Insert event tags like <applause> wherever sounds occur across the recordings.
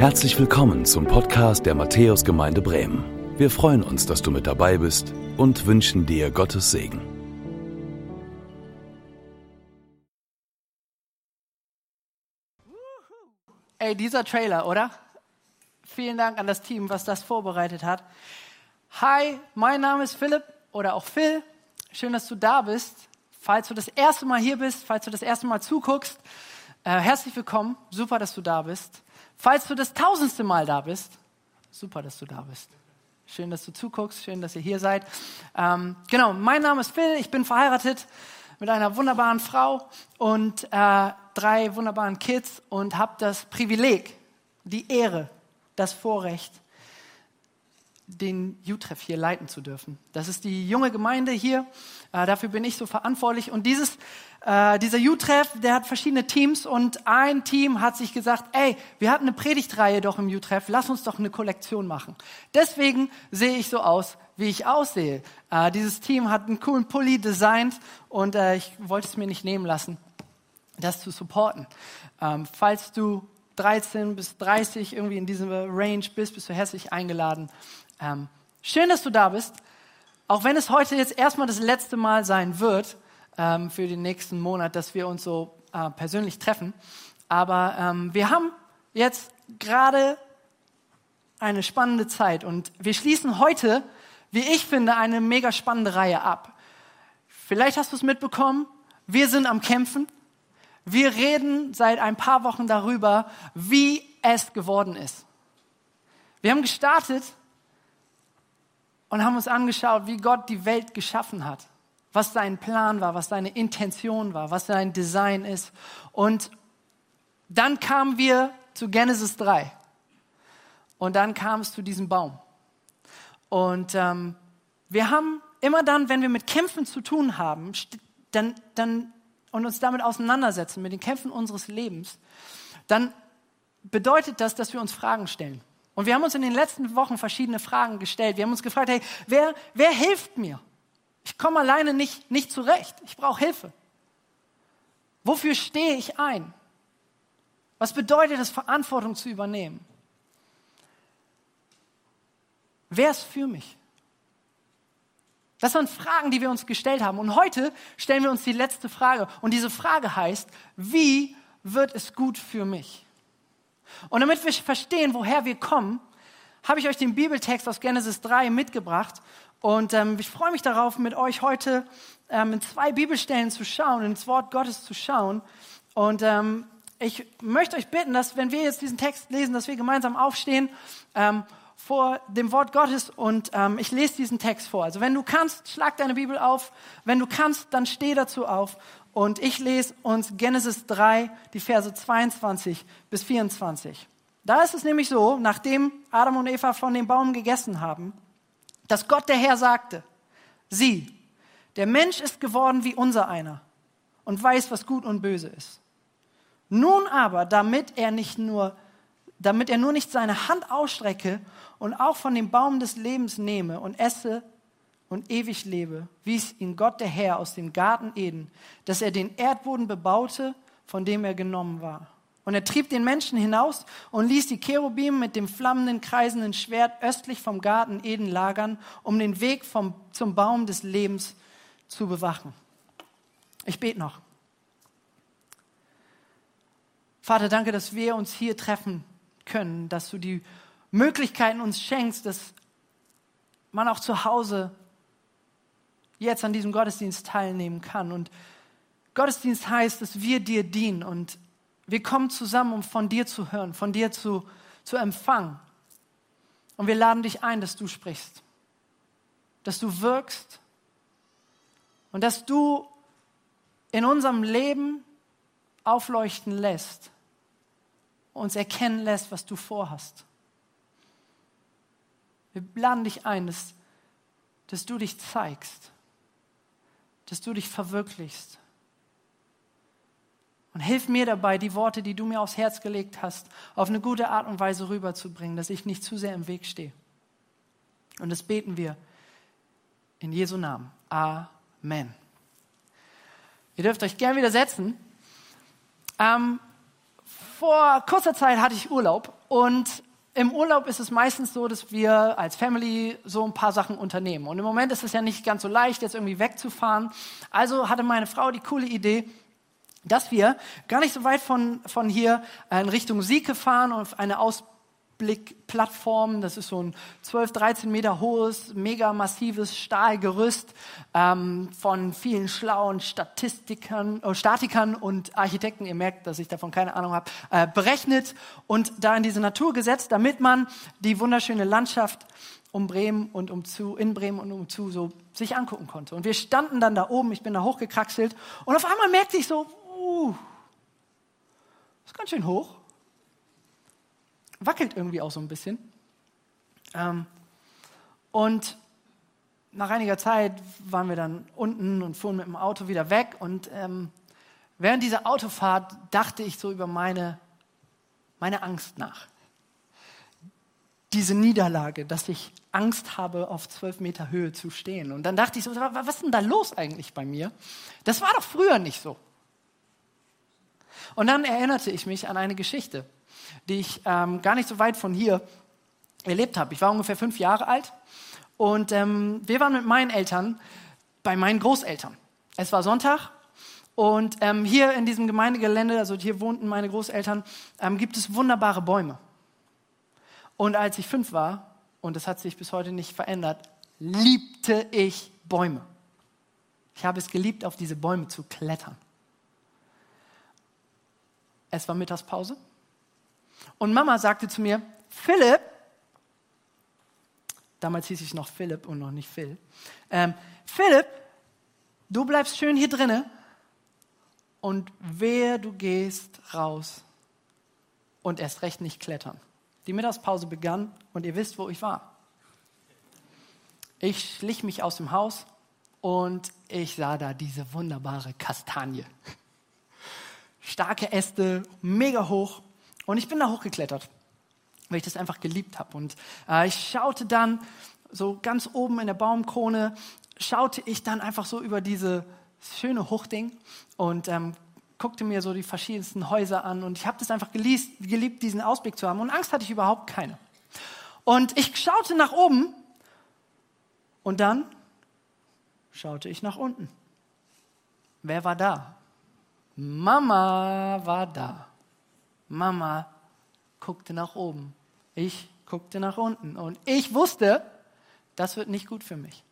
Herzlich willkommen zum Podcast der Matthäusgemeinde Bremen. Wir freuen uns, dass du mit dabei bist und wünschen dir Gottes Segen. Ey, dieser Trailer, oder? Vielen Dank an das Team, was das vorbereitet hat. Hi, mein Name ist Philipp oder auch Phil. Schön, dass du da bist. Falls du das erste Mal hier bist, falls du das erste Mal zuguckst, äh, herzlich willkommen. Super, dass du da bist. Falls du das tausendste Mal da bist, super, dass du da bist. Schön, dass du zuguckst, schön, dass ihr hier seid. Ähm, genau, mein Name ist Phil, ich bin verheiratet mit einer wunderbaren Frau und äh, drei wunderbaren Kids und habe das Privileg, die Ehre, das Vorrecht, den U-Treff hier leiten zu dürfen. Das ist die junge Gemeinde hier, äh, dafür bin ich so verantwortlich und dieses äh, dieser U-Treff, der hat verschiedene Teams und ein Team hat sich gesagt, ey, wir hatten eine Predigtreihe doch im U-Treff, lass uns doch eine Kollektion machen. Deswegen sehe ich so aus, wie ich aussehe. Äh, dieses Team hat einen coolen Pulli designt und äh, ich wollte es mir nicht nehmen lassen, das zu supporten. Ähm, falls du 13 bis 30 irgendwie in diesem Range bist, bist du herzlich eingeladen. Ähm, schön, dass du da bist. Auch wenn es heute jetzt erstmal das letzte Mal sein wird, ähm, für den nächsten Monat, dass wir uns so äh, persönlich treffen. Aber ähm, wir haben jetzt gerade eine spannende Zeit und wir schließen heute, wie ich finde, eine mega spannende Reihe ab. Vielleicht hast du es mitbekommen, wir sind am Kämpfen. Wir reden seit ein paar Wochen darüber, wie es geworden ist. Wir haben gestartet und haben uns angeschaut, wie Gott die Welt geschaffen hat was dein Plan war, was deine Intention war, was dein Design ist. Und dann kamen wir zu Genesis 3. Und dann kam es zu diesem Baum. Und ähm, wir haben immer dann, wenn wir mit Kämpfen zu tun haben, dann, dann, und uns damit auseinandersetzen, mit den Kämpfen unseres Lebens, dann bedeutet das, dass wir uns Fragen stellen. Und wir haben uns in den letzten Wochen verschiedene Fragen gestellt. Wir haben uns gefragt, hey, wer, wer hilft mir? Ich komme alleine nicht, nicht zurecht. Ich brauche Hilfe. Wofür stehe ich ein? Was bedeutet es, Verantwortung zu übernehmen? Wer ist für mich? Das sind Fragen, die wir uns gestellt haben. Und heute stellen wir uns die letzte Frage. Und diese Frage heißt, wie wird es gut für mich? Und damit wir verstehen, woher wir kommen, habe ich euch den Bibeltext aus Genesis 3 mitgebracht. Und ähm, ich freue mich darauf, mit euch heute ähm, in zwei Bibelstellen zu schauen, ins Wort Gottes zu schauen. Und ähm, ich möchte euch bitten, dass wenn wir jetzt diesen Text lesen, dass wir gemeinsam aufstehen ähm, vor dem Wort Gottes und ähm, ich lese diesen Text vor. Also wenn du kannst, schlag deine Bibel auf. Wenn du kannst, dann steh dazu auf. Und ich lese uns Genesis 3, die Verse 22 bis 24. Da ist es nämlich so, nachdem Adam und Eva von dem Baum gegessen haben, dass Gott der Herr sagte, sieh, der Mensch ist geworden wie unser einer und weiß, was gut und böse ist. Nun aber, damit er nicht nur, damit er nur nicht seine Hand ausstrecke und auch von dem Baum des Lebens nehme und esse und ewig lebe, wies ihn Gott der Herr aus dem Garten Eden, dass er den Erdboden bebaute, von dem er genommen war. Und er trieb den Menschen hinaus und ließ die Cherubim mit dem flammenden, kreisenden Schwert östlich vom Garten Eden lagern, um den Weg vom, zum Baum des Lebens zu bewachen. Ich bete noch. Vater, danke, dass wir uns hier treffen können, dass du die Möglichkeiten uns schenkst, dass man auch zu Hause jetzt an diesem Gottesdienst teilnehmen kann. Und Gottesdienst heißt, dass wir dir dienen und wir kommen zusammen, um von dir zu hören, von dir zu, zu empfangen. Und wir laden dich ein, dass du sprichst, dass du wirkst und dass du in unserem Leben aufleuchten lässt, uns erkennen lässt, was du vorhast. Wir laden dich ein, dass, dass du dich zeigst, dass du dich verwirklichst und hilf mir dabei, die Worte, die du mir aufs Herz gelegt hast, auf eine gute Art und Weise rüberzubringen, dass ich nicht zu sehr im Weg stehe. Und das beten wir in Jesu Namen. Amen. Ihr dürft euch gern wieder setzen. Ähm, vor kurzer Zeit hatte ich Urlaub Und im Urlaub ist es meistens so, dass wir als Family so ein paar Sachen unternehmen. Und im Moment ist es ja nicht ganz so leicht, jetzt irgendwie wegzufahren. Also hatte meine Frau die coole Idee, dass wir gar nicht so weit von, von hier in Richtung Sieke fahren auf eine Ausblickplattform. Das ist so ein 12, 13 Meter hohes, mega massives Stahlgerüst ähm, von vielen schlauen Statistikern, äh, Statikern und Architekten. Ihr merkt, dass ich davon keine Ahnung habe, äh, berechnet und da in diese Natur gesetzt, damit man die wunderschöne Landschaft um Bremen und um zu, in Bremen und um zu so sich angucken konnte. Und wir standen dann da oben, ich bin da hochgekraxelt und auf einmal merkte ich so, uh, ist ganz schön hoch. Wackelt irgendwie auch so ein bisschen. Ähm, und nach einiger Zeit waren wir dann unten und fuhren mit dem Auto wieder weg. Und ähm, während dieser Autofahrt dachte ich so über meine, meine Angst nach. Diese Niederlage, dass ich Angst habe, auf zwölf Meter Höhe zu stehen. Und dann dachte ich so, was ist denn da los eigentlich bei mir? Das war doch früher nicht so. Und dann erinnerte ich mich an eine Geschichte, die ich ähm, gar nicht so weit von hier erlebt habe. Ich war ungefähr fünf Jahre alt und ähm, wir waren mit meinen Eltern bei meinen Großeltern. Es war Sonntag und ähm, hier in diesem Gemeindegelände, also hier wohnten meine Großeltern, ähm, gibt es wunderbare Bäume. Und als ich fünf war, und das hat sich bis heute nicht verändert, liebte ich Bäume. Ich habe es geliebt, auf diese Bäume zu klettern. Es war Mittagspause. Und Mama sagte zu mir, Philipp, damals hieß ich noch Philipp und noch nicht Phil, ähm, Philipp, du bleibst schön hier drinne und wer du gehst raus und erst recht nicht klettern. Die Mittagspause begann und ihr wisst, wo ich war. Ich schlich mich aus dem Haus und ich sah da diese wunderbare Kastanie starke Äste, mega hoch. Und ich bin da hochgeklettert, weil ich das einfach geliebt habe. Und äh, ich schaute dann so ganz oben in der Baumkrone, schaute ich dann einfach so über diese schöne Hochding und ähm, guckte mir so die verschiedensten Häuser an. Und ich habe das einfach geliebt, geliebt, diesen Ausblick zu haben. Und Angst hatte ich überhaupt keine. Und ich schaute nach oben und dann schaute ich nach unten. Wer war da? Mama war da. Mama guckte nach oben. Ich guckte nach unten. Und ich wusste, das wird nicht gut für mich.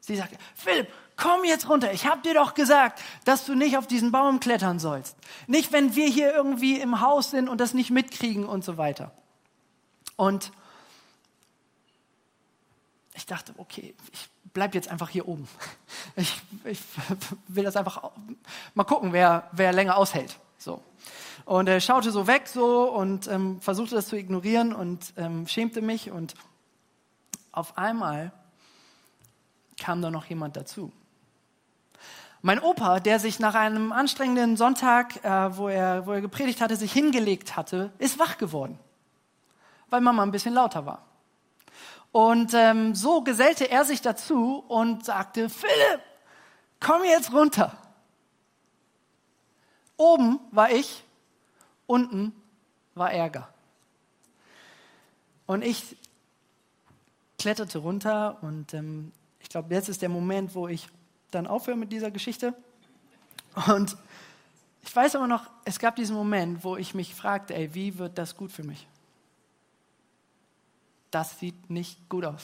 Sie sagte, Philipp, komm jetzt runter. Ich habe dir doch gesagt, dass du nicht auf diesen Baum klettern sollst. Nicht, wenn wir hier irgendwie im Haus sind und das nicht mitkriegen und so weiter. Und ich dachte, okay, ich bleib jetzt einfach hier oben. <laughs> Ich, ich <laughs> will das einfach mal gucken, wer, wer länger aushält. So. Und er schaute so weg so und ähm, versuchte das zu ignorieren und ähm, schämte mich. Und auf einmal kam da noch jemand dazu. Mein Opa, der sich nach einem anstrengenden Sonntag, äh, wo, er, wo er gepredigt hatte, sich hingelegt hatte, ist wach geworden, weil Mama ein bisschen lauter war. Und ähm, so gesellte er sich dazu und sagte, Philipp, komm jetzt runter. Oben war ich, unten war Ärger. Und ich kletterte runter und ähm, ich glaube, jetzt ist der Moment, wo ich dann aufhöre mit dieser Geschichte. Und ich weiß aber noch, es gab diesen Moment, wo ich mich fragte, ey, wie wird das gut für mich? Das sieht nicht gut aus.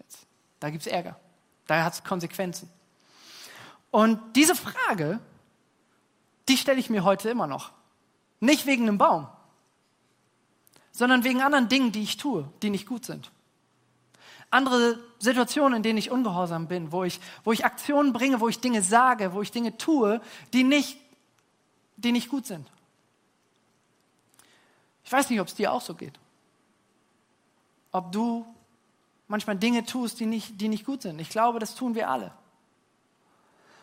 Jetzt, da gibt es Ärger. Da hat es Konsequenzen. Und diese Frage, die stelle ich mir heute immer noch. Nicht wegen einem Baum, sondern wegen anderen Dingen, die ich tue, die nicht gut sind. Andere Situationen, in denen ich ungehorsam bin, wo ich, wo ich Aktionen bringe, wo ich Dinge sage, wo ich Dinge tue, die nicht, die nicht gut sind. Ich weiß nicht, ob es dir auch so geht ob du manchmal Dinge tust, die nicht, die nicht gut sind. Ich glaube, das tun wir alle.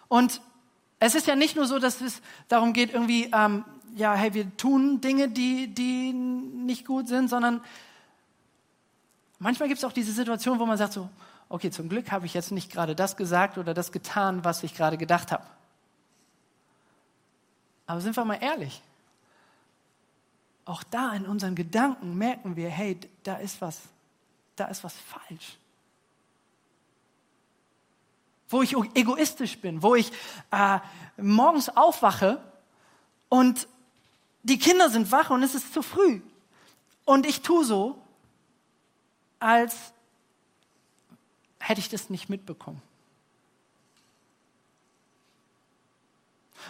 Und es ist ja nicht nur so, dass es darum geht, irgendwie, ähm, ja, hey, wir tun Dinge, die, die nicht gut sind, sondern manchmal gibt es auch diese Situation, wo man sagt so, okay, zum Glück habe ich jetzt nicht gerade das gesagt oder das getan, was ich gerade gedacht habe. Aber sind wir mal ehrlich, auch da in unseren Gedanken merken wir, hey, da ist was, da ist was falsch. Wo ich egoistisch bin, wo ich äh, morgens aufwache und die Kinder sind wach und es ist zu früh. Und ich tue so, als hätte ich das nicht mitbekommen.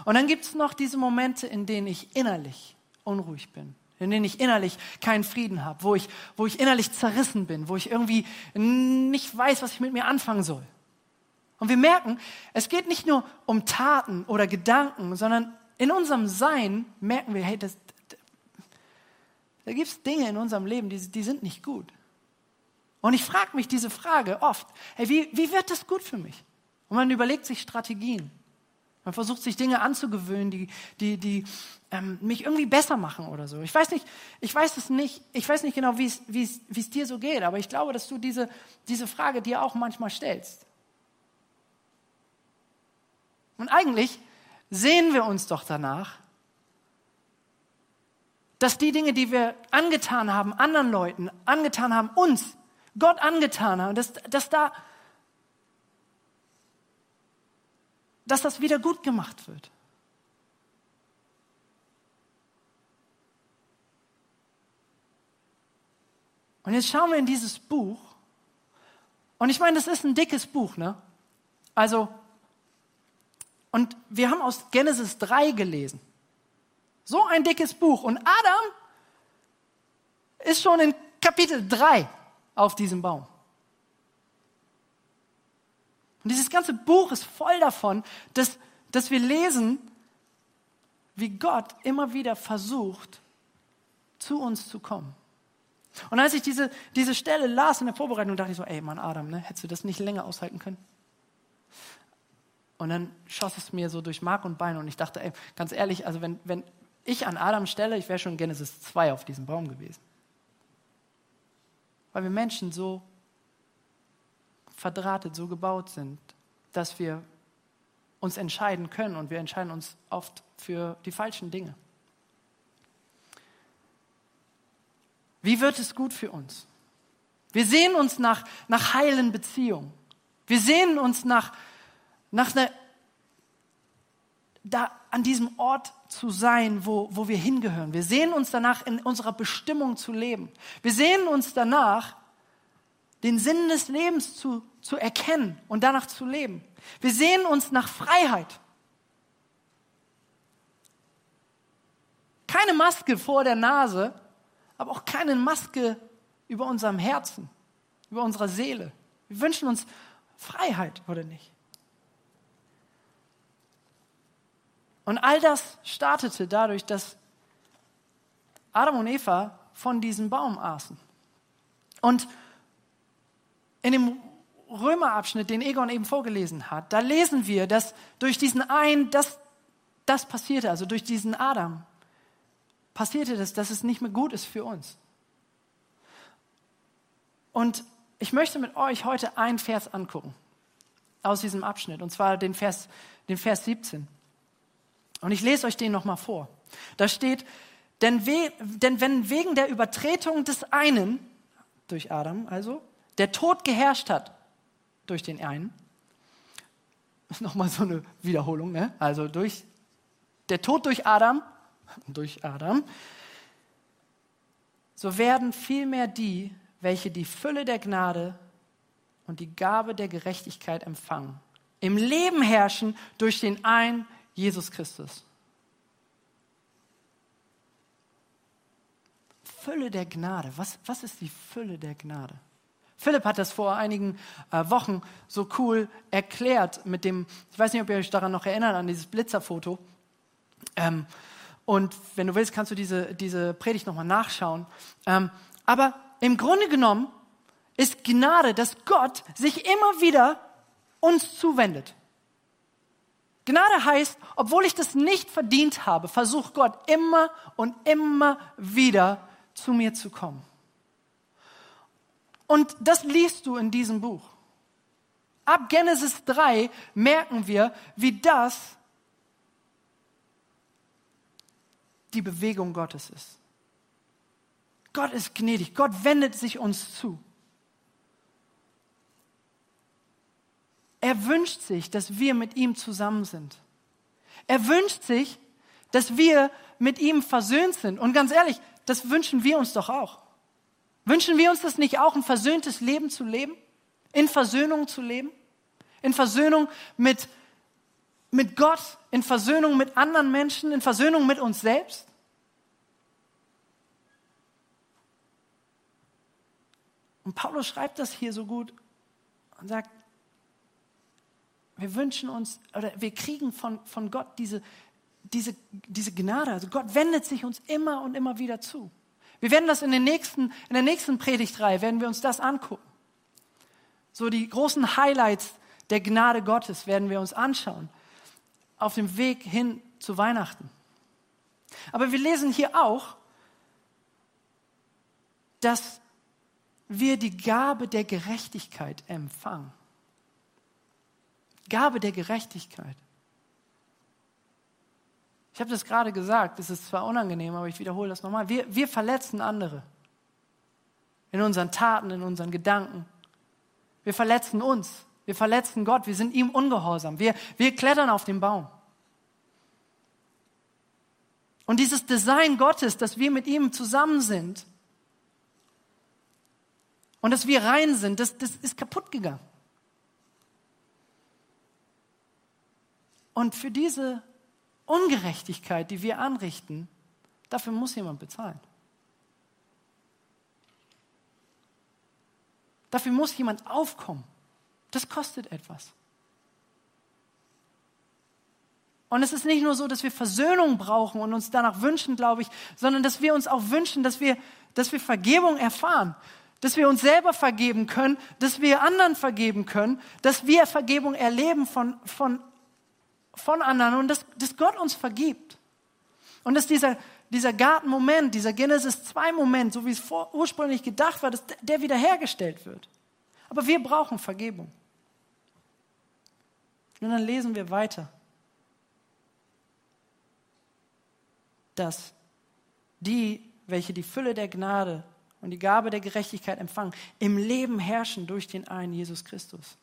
Und dann gibt es noch diese Momente, in denen ich innerlich unruhig bin, in denen ich innerlich keinen Frieden habe, wo ich, wo ich innerlich zerrissen bin, wo ich irgendwie nicht weiß, was ich mit mir anfangen soll. Und wir merken, es geht nicht nur um Taten oder Gedanken, sondern in unserem Sein merken wir, hey, das, da gibt es Dinge in unserem Leben, die, die sind nicht gut. Und ich frage mich diese Frage oft, hey, wie, wie wird das gut für mich? Und man überlegt sich Strategien. Man versucht sich Dinge anzugewöhnen, die, die, die ähm, mich irgendwie besser machen oder so. Ich weiß nicht, ich weiß es nicht, ich weiß nicht genau, wie es dir so geht, aber ich glaube, dass du diese, diese Frage dir auch manchmal stellst. Und eigentlich sehen wir uns doch danach, dass die Dinge, die wir angetan haben, anderen Leuten, angetan haben, uns, Gott angetan haben, dass, dass da, dass das wieder gut gemacht wird. Und jetzt schauen wir in dieses Buch. Und ich meine, das ist ein dickes Buch, ne? Also, und wir haben aus Genesis 3 gelesen. So ein dickes Buch. Und Adam ist schon in Kapitel 3 auf diesem Baum. Und dieses ganze Buch ist voll davon, dass, dass wir lesen, wie Gott immer wieder versucht, zu uns zu kommen. Und als ich diese, diese Stelle las in der Vorbereitung, dachte ich so, ey Mann, Adam, ne, hättest du das nicht länger aushalten können? Und dann schoss es mir so durch Mark und Bein und ich dachte, ey, ganz ehrlich, also wenn, wenn ich an Adam stelle, ich wäre schon Genesis 2 auf diesem Baum gewesen. Weil wir Menschen so verdrahtet, so gebaut sind, dass wir uns entscheiden können und wir entscheiden uns oft für die falschen Dinge. Wie wird es gut für uns? Wir sehen uns nach, nach heilen Beziehungen. Wir sehen uns nach, nach einer da an diesem Ort zu sein, wo, wo wir hingehören. Wir sehen uns danach, in unserer Bestimmung zu leben. Wir sehen uns danach, den Sinn des Lebens zu, zu erkennen und danach zu leben. Wir sehen uns nach Freiheit. Keine Maske vor der Nase, aber auch keine Maske über unserem Herzen, über unserer Seele. Wir wünschen uns Freiheit, oder nicht? Und all das startete dadurch, dass Adam und Eva von diesem Baum aßen. Und in dem Römerabschnitt, den Egon eben vorgelesen hat, da lesen wir, dass durch diesen einen, das, das passierte, also durch diesen Adam, passierte das, dass es nicht mehr gut ist für uns. Und ich möchte mit euch heute einen Vers angucken aus diesem Abschnitt, und zwar den Vers, den Vers 17. Und ich lese euch den nochmal vor. Da steht, denn, we, denn wenn wegen der Übertretung des einen, durch Adam also, der Tod geherrscht hat, durch den einen, <laughs> nochmal so eine Wiederholung, ne? also durch, der Tod durch Adam, <laughs> durch Adam, so werden vielmehr die, welche die Fülle der Gnade und die Gabe der Gerechtigkeit empfangen, im Leben herrschen durch den einen Jesus Christus. Fülle der Gnade. Was, was ist die Fülle der Gnade? Philipp hat das vor einigen äh, Wochen so cool erklärt mit dem, ich weiß nicht, ob ihr euch daran noch erinnert, an dieses Blitzerfoto. Ähm, und wenn du willst, kannst du diese, diese Predigt nochmal nachschauen. Ähm, aber im Grunde genommen ist Gnade, dass Gott sich immer wieder uns zuwendet. Gnade heißt, obwohl ich das nicht verdient habe, versucht Gott immer und immer wieder zu mir zu kommen. Und das liest du in diesem Buch. Ab Genesis 3 merken wir, wie das die Bewegung Gottes ist. Gott ist gnädig. Gott wendet sich uns zu. Er wünscht sich, dass wir mit ihm zusammen sind. Er wünscht sich, dass wir mit ihm versöhnt sind. Und ganz ehrlich, das wünschen wir uns doch auch. Wünschen wir uns das nicht auch, ein versöhntes Leben zu leben? In Versöhnung zu leben? In Versöhnung mit, mit Gott? In Versöhnung mit anderen Menschen? In Versöhnung mit uns selbst? Und Paulus schreibt das hier so gut und sagt, wir wünschen uns oder wir kriegen von, von Gott diese, diese, diese Gnade. Also Gott wendet sich uns immer und immer wieder zu. Wir werden das in, den nächsten, in der nächsten Predigtreihe, werden wir uns das angucken. So die großen Highlights der Gnade Gottes werden wir uns anschauen auf dem Weg hin zu Weihnachten. Aber wir lesen hier auch, dass wir die Gabe der Gerechtigkeit empfangen. Gabe der Gerechtigkeit. Ich habe das gerade gesagt, es ist zwar unangenehm, aber ich wiederhole das nochmal. Wir, wir verletzen andere. In unseren Taten, in unseren Gedanken. Wir verletzen uns. Wir verletzen Gott. Wir sind ihm ungehorsam. Wir, wir klettern auf den Baum. Und dieses Design Gottes, dass wir mit ihm zusammen sind und dass wir rein sind, das, das ist kaputt gegangen. Und für diese Ungerechtigkeit, die wir anrichten, dafür muss jemand bezahlen. Dafür muss jemand aufkommen. Das kostet etwas. Und es ist nicht nur so, dass wir Versöhnung brauchen und uns danach wünschen, glaube ich, sondern dass wir uns auch wünschen, dass wir, dass wir Vergebung erfahren, dass wir uns selber vergeben können, dass wir anderen vergeben können, dass wir Vergebung erleben von, von von anderen und dass, dass Gott uns vergibt. Und dass dieser, dieser Gartenmoment, dieser Genesis 2-Moment, so wie es vor, ursprünglich gedacht war, dass der wiederhergestellt wird. Aber wir brauchen Vergebung. Und dann lesen wir weiter, dass die, welche die Fülle der Gnade und die Gabe der Gerechtigkeit empfangen, im Leben herrschen durch den einen Jesus Christus.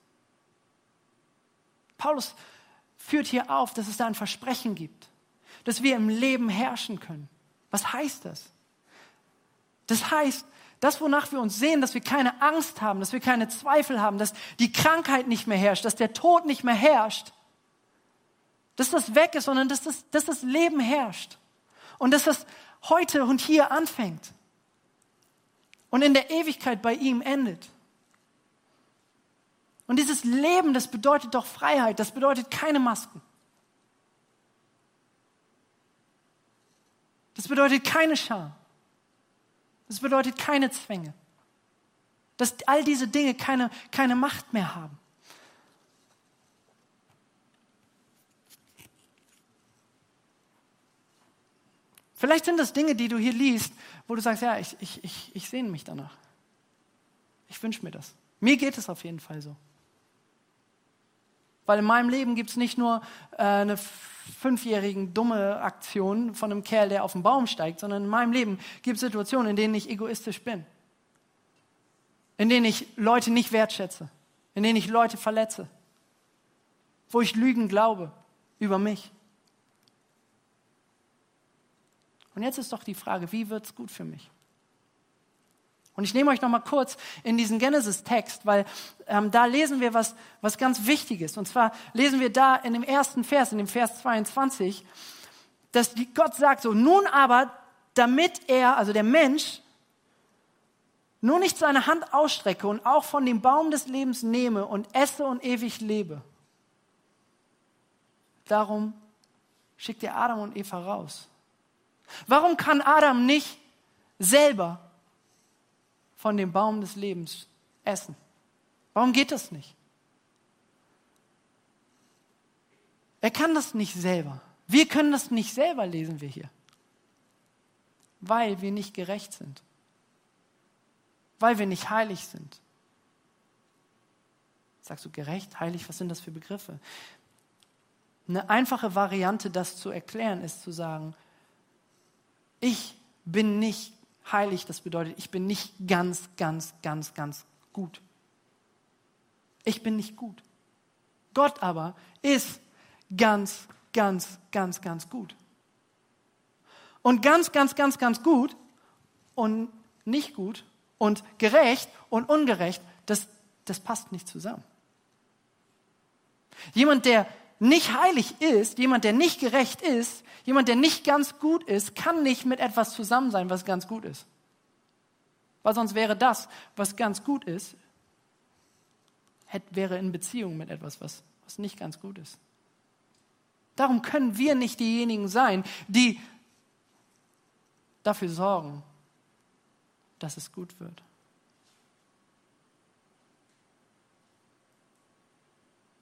Paulus führt hier auf, dass es da ein Versprechen gibt, dass wir im Leben herrschen können. Was heißt das? Das heißt, das, wonach wir uns sehen, dass wir keine Angst haben, dass wir keine Zweifel haben, dass die Krankheit nicht mehr herrscht, dass der Tod nicht mehr herrscht, dass das weg ist, sondern dass das, dass das Leben herrscht und dass das heute und hier anfängt und in der Ewigkeit bei ihm endet. Und dieses Leben, das bedeutet doch Freiheit, das bedeutet keine Masken. Das bedeutet keine Scham. Das bedeutet keine Zwänge. Dass all diese Dinge keine, keine Macht mehr haben. Vielleicht sind das Dinge, die du hier liest, wo du sagst, ja, ich, ich, ich, ich sehne mich danach. Ich wünsche mir das. Mir geht es auf jeden Fall so. Weil in meinem Leben gibt es nicht nur äh, eine fünfjährigen dumme Aktion von einem Kerl, der auf den Baum steigt, sondern in meinem Leben gibt es Situationen, in denen ich egoistisch bin. In denen ich Leute nicht wertschätze. In denen ich Leute verletze. Wo ich Lügen glaube über mich. Und jetzt ist doch die Frage, wie wird es gut für mich? Und ich nehme euch noch mal kurz in diesen Genesis-Text, weil ähm, da lesen wir was, was ganz Wichtiges. Und zwar lesen wir da in dem ersten Vers, in dem Vers 22, dass Gott sagt so, nun aber, damit er, also der Mensch, nur nicht seine Hand ausstrecke und auch von dem Baum des Lebens nehme und esse und ewig lebe. Darum schickt er Adam und Eva raus. Warum kann Adam nicht selber von dem Baum des Lebens essen? Warum geht das nicht? Er kann das nicht selber. Wir können das nicht selber, lesen wir hier. Weil wir nicht gerecht sind. Weil wir nicht heilig sind. Sagst du gerecht, heilig, was sind das für Begriffe? Eine einfache Variante, das zu erklären, ist zu sagen, ich bin nicht heilig, das bedeutet, ich bin nicht ganz, ganz, ganz, ganz gut. Ich bin nicht gut. Gott aber ist ganz, ganz, ganz, ganz gut. Und ganz, ganz, ganz, ganz gut und nicht gut und gerecht und ungerecht, das, das passt nicht zusammen. Jemand, der nicht heilig ist, jemand, der nicht gerecht ist, jemand, der nicht ganz gut ist, kann nicht mit etwas zusammen sein, was ganz gut ist. Weil sonst wäre das, was ganz gut ist, hätte, wäre in Beziehung mit etwas, was, was nicht ganz gut ist. Darum können wir nicht diejenigen sein, die dafür sorgen, dass es gut wird.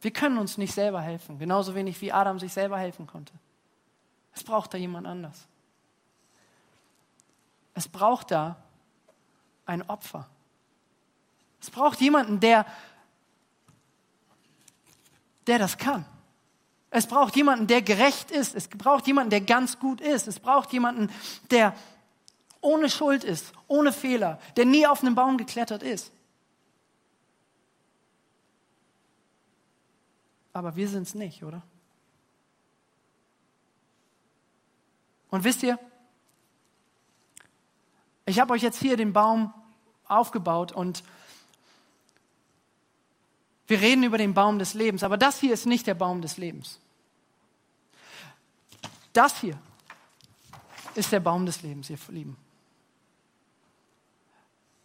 Wir können uns nicht selber helfen, genauso wenig wie Adam sich selber helfen konnte. Es braucht da jemand anders. Es braucht da ein Opfer. Es braucht jemanden, der, der das kann. Es braucht jemanden, der gerecht ist. Es braucht jemanden, der ganz gut ist. Es braucht jemanden, der ohne Schuld ist, ohne Fehler, der nie auf einen Baum geklettert ist. Aber wir sind es nicht, oder? Und wisst ihr, ich habe euch jetzt hier den Baum aufgebaut und wir reden über den Baum des Lebens, aber das hier ist nicht der Baum des Lebens. Das hier ist der Baum des Lebens, ihr Lieben.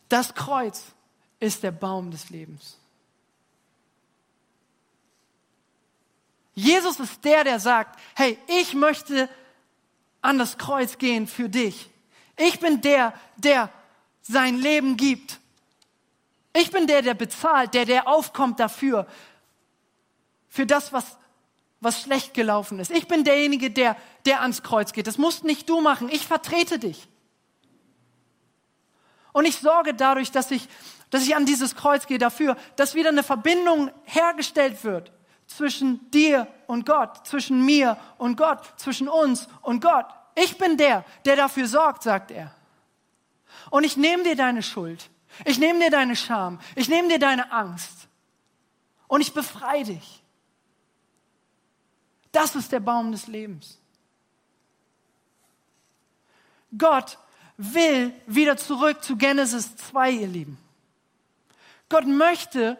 Das Kreuz ist der Baum des Lebens. Jesus ist der, der sagt, hey, ich möchte an das Kreuz gehen für dich. Ich bin der, der sein Leben gibt. Ich bin der, der bezahlt, der, der aufkommt dafür, für das, was, was schlecht gelaufen ist. Ich bin derjenige, der, der ans Kreuz geht. Das musst nicht du machen. Ich vertrete dich. Und ich sorge dadurch, dass ich, dass ich an dieses Kreuz gehe, dafür, dass wieder eine Verbindung hergestellt wird zwischen dir und Gott, zwischen mir und Gott, zwischen uns und Gott. Ich bin der, der dafür sorgt, sagt er. Und ich nehme dir deine Schuld. Ich nehme dir deine Scham. Ich nehme dir deine Angst. Und ich befreie dich. Das ist der Baum des Lebens. Gott will wieder zurück zu Genesis 2, ihr Lieben. Gott möchte,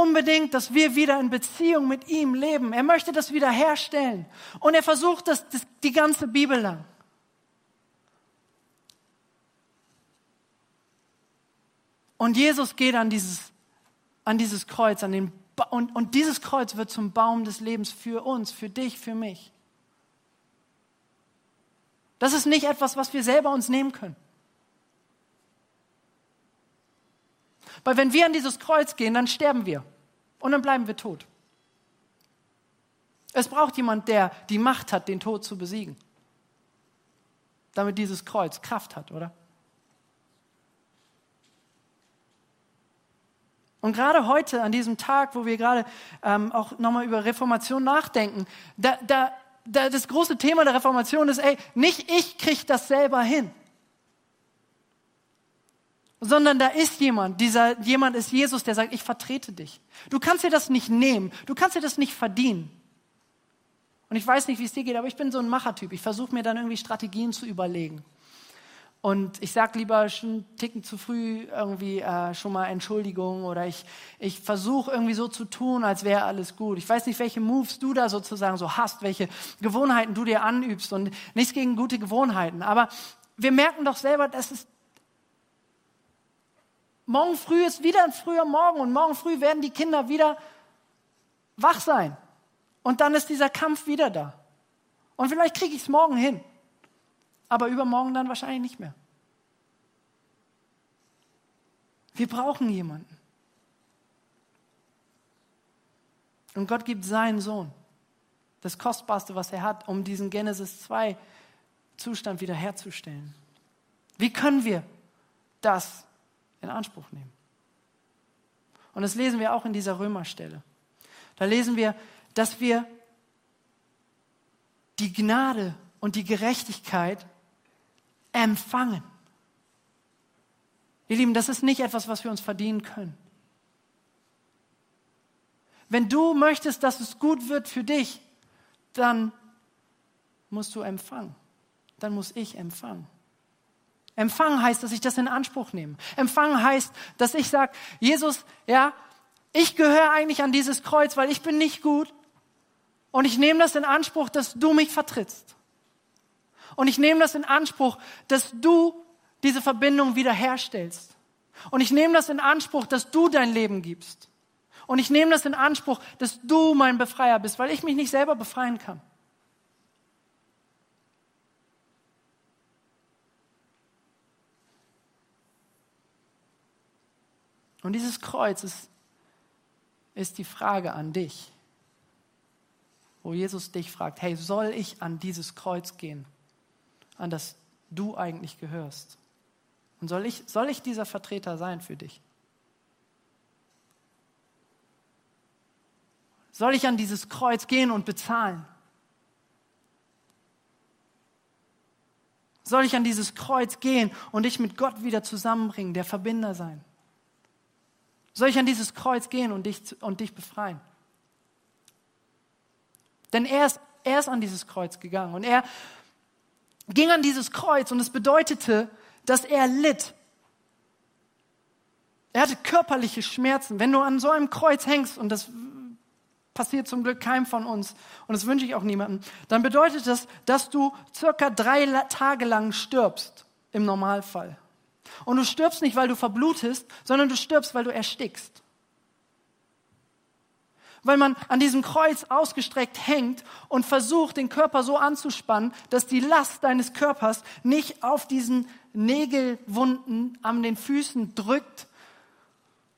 unbedingt, dass wir wieder in Beziehung mit ihm leben. Er möchte das wieder herstellen. Und er versucht das, das die ganze Bibel lang. Und Jesus geht an dieses, an dieses Kreuz, an den ba und, und dieses Kreuz wird zum Baum des Lebens für uns, für dich, für mich. Das ist nicht etwas, was wir selber uns nehmen können. Weil wenn wir an dieses Kreuz gehen, dann sterben wir und dann bleiben wir tot. Es braucht jemand, der die Macht hat, den Tod zu besiegen. Damit dieses Kreuz Kraft hat, oder? Und gerade heute, an diesem Tag, wo wir gerade ähm, auch nochmal über Reformation nachdenken, da, da, da, das große Thema der Reformation ist, ey, nicht ich kriege das selber hin sondern da ist jemand, dieser jemand ist Jesus, der sagt, ich vertrete dich. Du kannst dir das nicht nehmen, du kannst dir das nicht verdienen. Und ich weiß nicht, wie es dir geht, aber ich bin so ein Machertyp. Ich versuche mir dann irgendwie Strategien zu überlegen. Und ich sage lieber schon einen Ticken zu früh irgendwie äh, schon mal Entschuldigung oder ich, ich versuche irgendwie so zu tun, als wäre alles gut. Ich weiß nicht, welche Moves du da sozusagen so hast, welche Gewohnheiten du dir anübst und nichts gegen gute Gewohnheiten. Aber wir merken doch selber, dass es Morgen früh ist wieder ein früher Morgen und morgen früh werden die Kinder wieder wach sein. Und dann ist dieser Kampf wieder da. Und vielleicht kriege ich es morgen hin, aber übermorgen dann wahrscheinlich nicht mehr. Wir brauchen jemanden. Und Gott gibt seinen Sohn, das Kostbarste, was er hat, um diesen Genesis 2 Zustand wiederherzustellen. Wie können wir das in Anspruch nehmen. Und das lesen wir auch in dieser Römerstelle. Da lesen wir, dass wir die Gnade und die Gerechtigkeit empfangen. Ihr Lieben, das ist nicht etwas, was wir uns verdienen können. Wenn du möchtest, dass es gut wird für dich, dann musst du empfangen. Dann muss ich empfangen. Empfangen heißt, dass ich das in Anspruch nehme. Empfangen heißt, dass ich sage, Jesus, ja, ich gehöre eigentlich an dieses Kreuz, weil ich bin nicht gut. Und ich nehme das in Anspruch, dass du mich vertrittst. Und ich nehme das in Anspruch, dass du diese Verbindung wiederherstellst. Und ich nehme das in Anspruch, dass du dein Leben gibst. Und ich nehme das in Anspruch, dass du mein Befreier bist, weil ich mich nicht selber befreien kann. Und dieses Kreuz ist, ist die Frage an dich, wo Jesus dich fragt, hey, soll ich an dieses Kreuz gehen, an das du eigentlich gehörst? Und soll ich, soll ich dieser Vertreter sein für dich? Soll ich an dieses Kreuz gehen und bezahlen? Soll ich an dieses Kreuz gehen und dich mit Gott wieder zusammenbringen, der Verbinder sein? Soll ich an dieses Kreuz gehen und dich, und dich befreien? Denn er ist, er ist an dieses Kreuz gegangen und er ging an dieses Kreuz und es bedeutete, dass er litt. Er hatte körperliche Schmerzen. Wenn du an so einem Kreuz hängst, und das passiert zum Glück keinem von uns, und das wünsche ich auch niemandem, dann bedeutet das, dass du circa drei Tage lang stirbst, im Normalfall. Und du stirbst nicht, weil du verblutest, sondern du stirbst, weil du erstickst weil man an diesem Kreuz ausgestreckt hängt und versucht, den Körper so anzuspannen, dass die Last deines Körpers nicht auf diesen Nägelwunden an den Füßen drückt.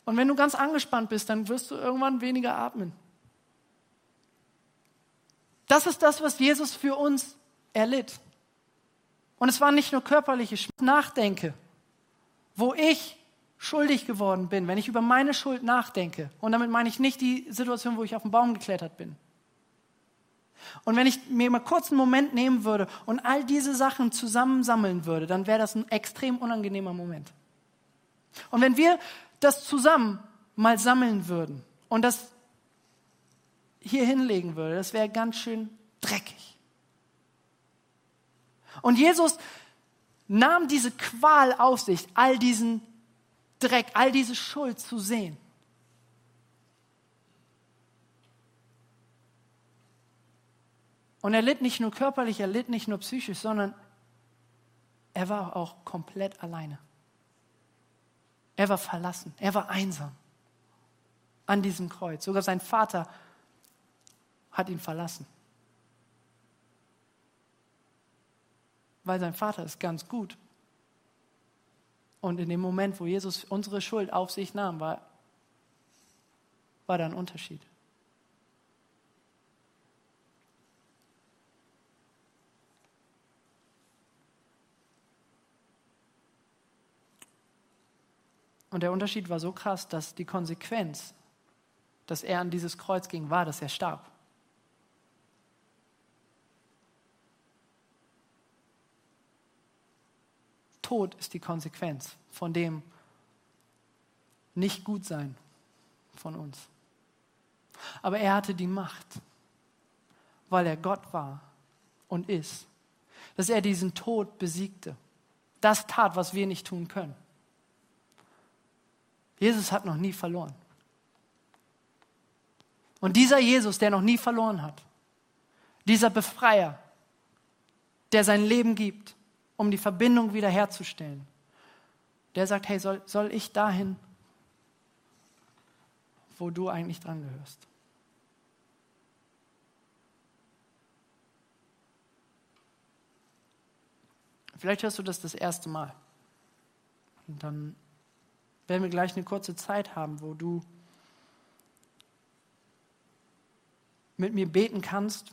Und wenn du ganz angespannt bist, dann wirst du irgendwann weniger atmen. Das ist das, was Jesus für uns erlitt. Und es war nicht nur körperliche Nachdenke, wo ich schuldig geworden bin, wenn ich über meine Schuld nachdenke, und damit meine ich nicht die Situation, wo ich auf den Baum geklettert bin. Und wenn ich mir mal kurz einen Moment nehmen würde und all diese Sachen zusammensammeln würde, dann wäre das ein extrem unangenehmer Moment. Und wenn wir das zusammen mal sammeln würden und das hier hinlegen würde, das wäre ganz schön dreckig. Und Jesus nahm diese Qual auf sich, all diesen Dreck, all diese Schuld zu sehen. Und er litt nicht nur körperlich, er litt nicht nur psychisch, sondern er war auch komplett alleine. Er war verlassen, er war einsam an diesem Kreuz. Sogar sein Vater hat ihn verlassen. Weil sein Vater ist ganz gut und in dem Moment, wo Jesus unsere Schuld auf sich nahm, war, war da ein Unterschied. Und der Unterschied war so krass, dass die Konsequenz, dass er an dieses Kreuz ging, war, dass er starb. Tod ist die Konsequenz von dem Nicht-Gut-Sein von uns. Aber er hatte die Macht, weil er Gott war und ist, dass er diesen Tod besiegte. Das tat, was wir nicht tun können. Jesus hat noch nie verloren. Und dieser Jesus, der noch nie verloren hat, dieser Befreier, der sein Leben gibt, um die Verbindung wiederherzustellen. Der sagt, hey, soll, soll ich dahin, wo du eigentlich dran gehörst? Vielleicht hörst du das das erste Mal. Und dann werden wir gleich eine kurze Zeit haben, wo du mit mir beten kannst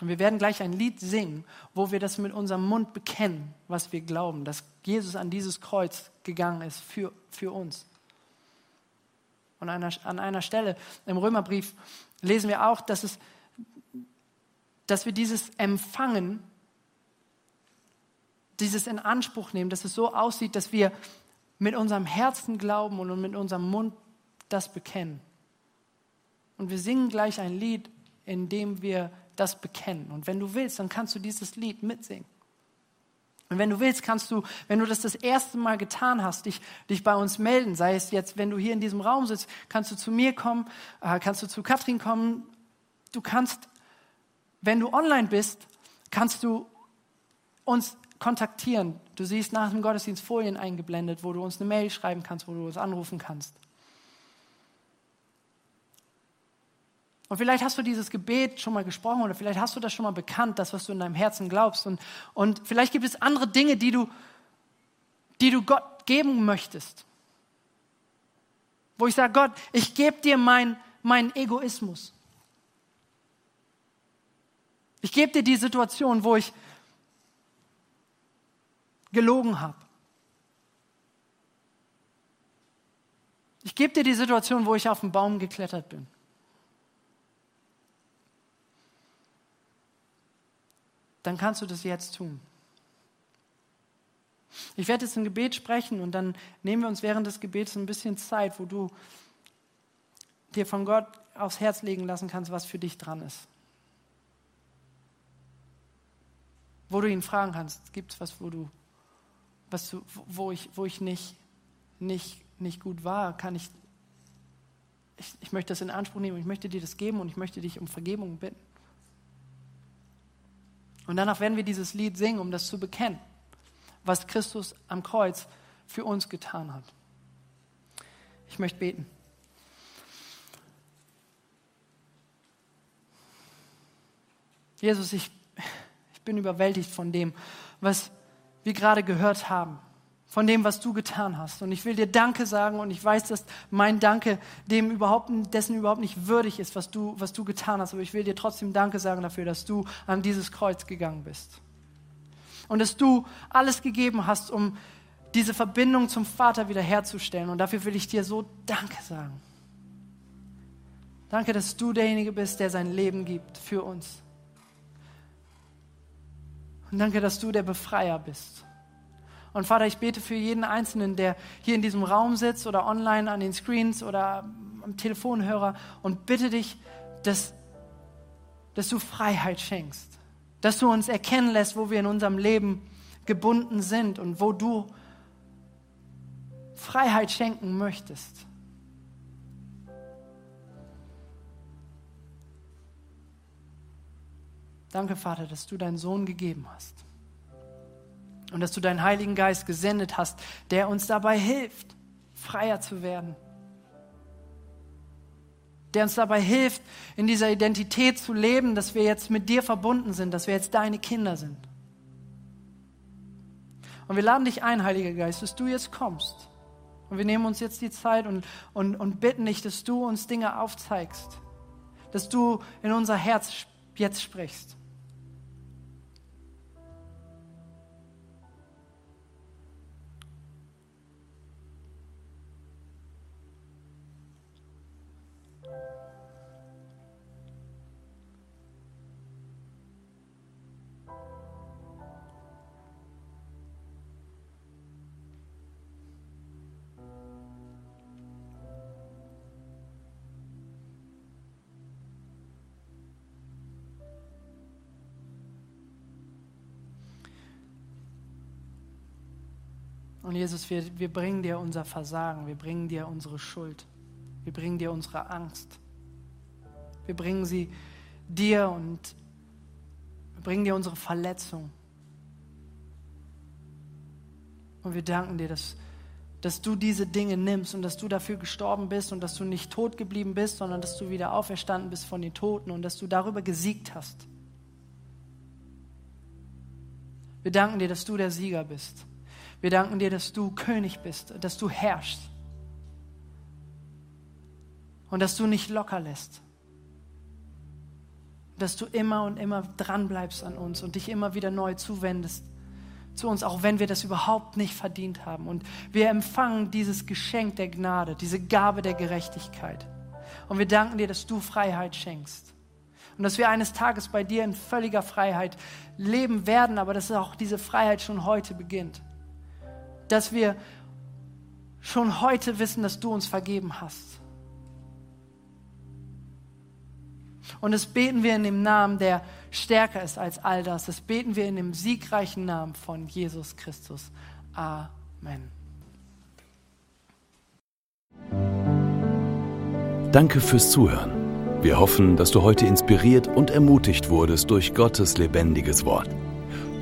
und wir werden gleich ein Lied singen, wo wir das mit unserem Mund bekennen, was wir glauben, dass Jesus an dieses Kreuz gegangen ist für, für uns. Und an einer, an einer Stelle im Römerbrief lesen wir auch, dass, es, dass wir dieses Empfangen, dieses in Anspruch nehmen, dass es so aussieht, dass wir mit unserem Herzen glauben und mit unserem Mund das bekennen. Und wir singen gleich ein Lied, in dem wir das bekennen. Und wenn du willst, dann kannst du dieses Lied mitsingen. Und wenn du willst, kannst du, wenn du das das erste Mal getan hast, dich, dich bei uns melden. Sei es jetzt, wenn du hier in diesem Raum sitzt, kannst du zu mir kommen, äh, kannst du zu Katrin kommen. Du kannst, wenn du online bist, kannst du uns kontaktieren. Du siehst nach dem Gottesdienst Folien eingeblendet, wo du uns eine Mail schreiben kannst, wo du uns anrufen kannst. Und vielleicht hast du dieses Gebet schon mal gesprochen oder vielleicht hast du das schon mal bekannt, das, was du in deinem Herzen glaubst. Und, und vielleicht gibt es andere Dinge, die du, die du Gott geben möchtest. Wo ich sage, Gott, ich gebe dir meinen mein Egoismus. Ich gebe dir die Situation, wo ich gelogen habe. Ich gebe dir die Situation, wo ich auf den Baum geklettert bin. Dann kannst du das jetzt tun. Ich werde jetzt ein Gebet sprechen und dann nehmen wir uns während des Gebets ein bisschen Zeit, wo du dir von Gott aufs Herz legen lassen kannst, was für dich dran ist. Wo du ihn fragen kannst, gibt es was, wo du was du, wo ich, wo ich nicht, nicht, nicht gut war, kann ich, ich, ich möchte das in Anspruch nehmen, ich möchte dir das geben und ich möchte dich um Vergebung bitten. Und danach werden wir dieses Lied singen, um das zu bekennen, was Christus am Kreuz für uns getan hat. Ich möchte beten. Jesus, ich, ich bin überwältigt von dem, was wir gerade gehört haben, von dem, was du getan hast. Und ich will dir Danke sagen und ich weiß, dass mein Danke dem überhaupt, dessen überhaupt nicht würdig ist, was du, was du getan hast. Aber ich will dir trotzdem Danke sagen dafür, dass du an dieses Kreuz gegangen bist. Und dass du alles gegeben hast, um diese Verbindung zum Vater wiederherzustellen. Und dafür will ich dir so Danke sagen. Danke, dass du derjenige bist, der sein Leben gibt für uns. Und danke, dass du der Befreier bist. Und Vater, ich bete für jeden Einzelnen, der hier in diesem Raum sitzt oder online an den Screens oder am Telefonhörer und bitte dich, dass, dass du Freiheit schenkst, dass du uns erkennen lässt, wo wir in unserem Leben gebunden sind und wo du Freiheit schenken möchtest. Danke, Vater, dass du deinen Sohn gegeben hast. Und dass du deinen Heiligen Geist gesendet hast, der uns dabei hilft, freier zu werden. Der uns dabei hilft, in dieser Identität zu leben, dass wir jetzt mit dir verbunden sind, dass wir jetzt deine Kinder sind. Und wir laden dich ein, Heiliger Geist, dass du jetzt kommst. Und wir nehmen uns jetzt die Zeit und, und, und bitten dich, dass du uns Dinge aufzeigst, dass du in unser Herz jetzt sprichst. Jesus, wir, wir bringen dir unser Versagen, wir bringen dir unsere Schuld, wir bringen dir unsere Angst. Wir bringen sie dir und wir bringen dir unsere Verletzung. Und wir danken dir, dass, dass du diese Dinge nimmst und dass du dafür gestorben bist und dass du nicht tot geblieben bist, sondern dass du wieder auferstanden bist von den Toten und dass du darüber gesiegt hast. Wir danken dir, dass du der Sieger bist. Wir danken dir, dass du König bist, dass du herrschst und dass du nicht locker lässt. Dass du immer und immer dran bleibst an uns und dich immer wieder neu zuwendest zu uns, auch wenn wir das überhaupt nicht verdient haben. Und wir empfangen dieses Geschenk der Gnade, diese Gabe der Gerechtigkeit. Und wir danken dir, dass du Freiheit schenkst. Und dass wir eines Tages bei dir in völliger Freiheit leben werden, aber dass auch diese Freiheit schon heute beginnt dass wir schon heute wissen, dass du uns vergeben hast. Und das beten wir in dem Namen, der stärker ist als all das. Das beten wir in dem siegreichen Namen von Jesus Christus. Amen. Danke fürs Zuhören. Wir hoffen, dass du heute inspiriert und ermutigt wurdest durch Gottes lebendiges Wort.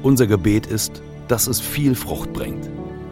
Unser Gebet ist, dass es viel Frucht bringt.